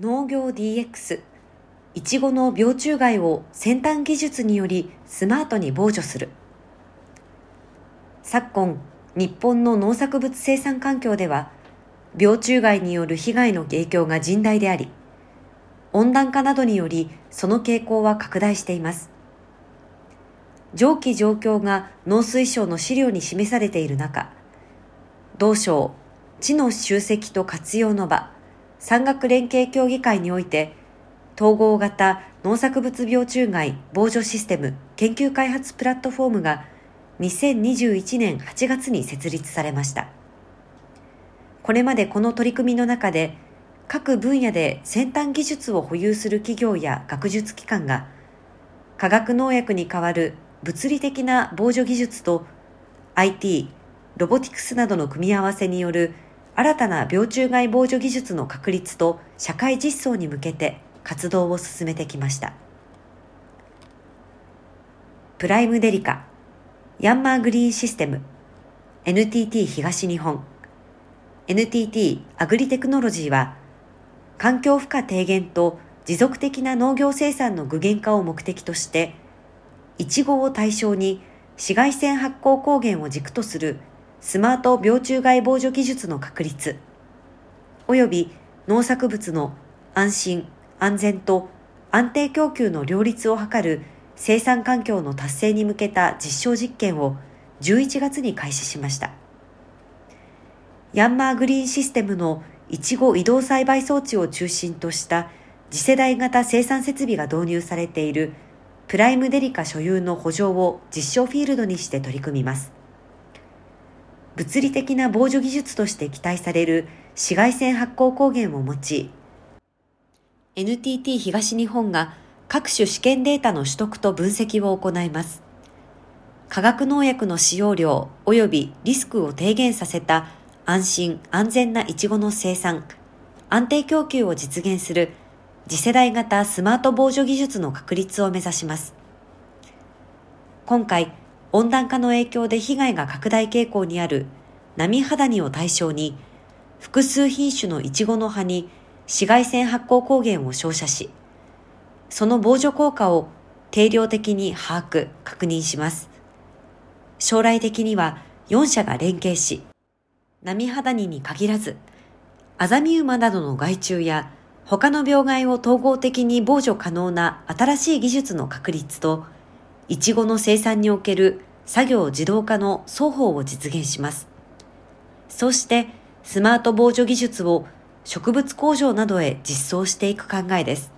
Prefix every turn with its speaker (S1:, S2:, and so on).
S1: 農業 DX いちごの病虫害を先端技術によりスマートに防除する。昨今日本の農作物生産環境では病虫害による被害の影響が甚大であり温暖化などによりその傾向は拡大しています。上記状況が農水省の資料に示されている中同省知の集積と活用の場産学連携協議会において、統合型農作物病虫害防除システム研究開発プラットフォームが2021年8月に設立されました。これまでこの取り組みの中で、各分野で先端技術を保有する企業や学術機関が、化学農薬に代わる物理的な防除技術と IT、ロボティクスなどの組み合わせによる新たな病虫害防除技術の確立と社会実装に向けて活動を進めてきました。プライムデリカ、ヤンマーグリーンシステム、NTT 東日本、NTT アグリテクノロジーは、環境負荷低減と持続的な農業生産の具現化を目的として、イチゴを対象に紫外線発光光源を軸とするスマート病虫害防除技術の確立、及び農作物の安心、安全と安定供給の両立を図る生産環境の達成に向けた実証実験を11月に開始しました。ヤンマーグリーンシステムのいちご移動栽培装置を中心とした次世代型生産設備が導入されているプライムデリカ所有の補助を実証フィールドにして取り組みます。物理的な防除技術として期待される紫外線発光光源を用い、NTT 東日本が各種試験データの取得と分析を行います。化学農薬の使用量及びリスクを低減させた安心安全なイチゴの生産、安定供給を実現する次世代型スマート防除技術の確立を目指します。今回、温暖化の影響で被害が拡大傾向にある波肌にを対象に、複数品種のイチゴの葉に紫外線発光光源を照射し、その防除効果を定量的に把握、確認します。将来的には4社が連携し、波肌にに限らず、アザミウマなどの害虫や他の病害を統合的に防除可能な新しい技術の確立と、いちごの生産における作業自動化の双方を実現します。そしてスマート防除技術を植物工場などへ実装していく考えです。